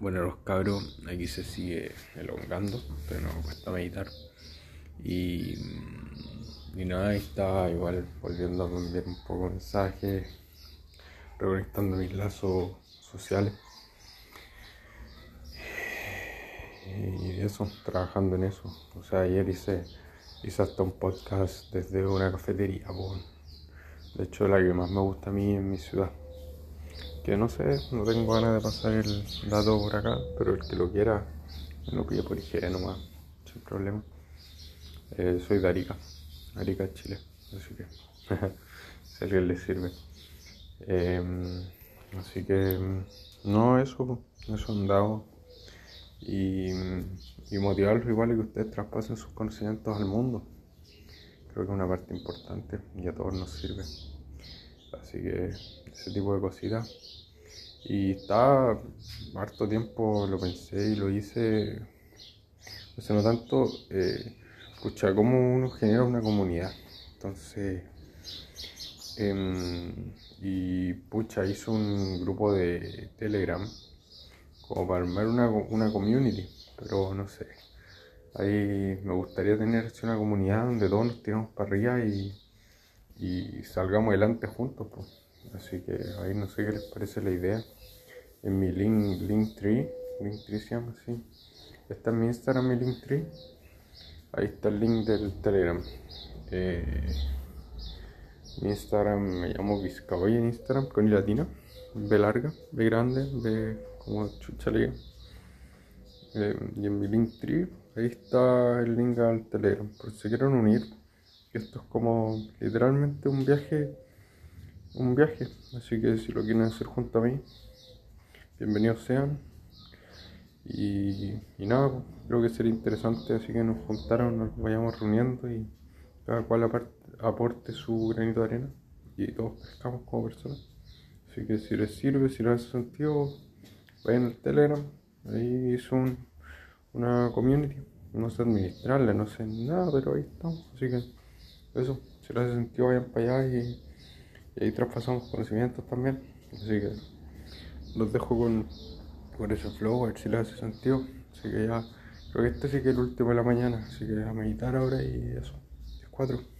Bueno, los cabros, aquí se sigue elongando, pero no cuesta meditar. Y, y nada, ahí está igual volviendo a enviar un poco mensajes, reconectando mis lazos sociales. Y eso, trabajando en eso. O sea, ayer hice, hice hasta un podcast desde una cafetería, de hecho la que más me gusta a mí en mi ciudad que no sé, no tengo ganas de pasar el dato por acá, pero el que lo quiera, me lo pide por IG nomás, sin problema. Eh, soy de Arica, Arica, Chile, así que si a alguien le sirve. Em, así que, no, eso, eso andado. Y, y motivarlos igual y que ustedes traspasen sus conocimientos al mundo. Creo que es una parte importante y a todos nos sirve. Así que ese tipo de cositas. Y estaba harto tiempo, lo pensé y lo hice, hace no tanto, eh, pucha, como uno genera una comunidad. Entonces, em, y pucha, hizo un grupo de Telegram como para armar una, una community, pero no sé. Ahí me gustaría tener una comunidad donde todos nos tiramos para arriba y, y salgamos adelante juntos. Pues. Así que ahí no sé qué les parece la idea. En mi link, Linktree, Linktree se llama así. Está en mi Instagram, mi Linktree. Ahí está el link del Telegram. Eh, mi Instagram me llamo Vizcaboy en Instagram con I latina. B larga, B grande, B como chuchalería. Eh, y en mi Linktree, ahí está el link al Telegram. Por si quieren unir. Esto es como literalmente un viaje un viaje. Así que si lo quieren hacer junto a mí, bienvenidos sean. Y, nada, pues, creo que sería interesante, así que nos juntaron, nos vayamos reuniendo y cada cual aporte su granito de arena y todos pescamos como personas. Así que si les sirve, si les hace sentido, vayan al Telegram, ahí es una community. No sé administrarla, no sé nada, pero ahí estamos. Así que eso, si les hace sentido, vayan para allá y y ahí traspasamos conocimientos también. Así que los dejo con, con ese flow, a ver si les hace sentido. Así que ya, creo que este sí que es el último de la mañana, así que a meditar ahora y eso. Es cuatro.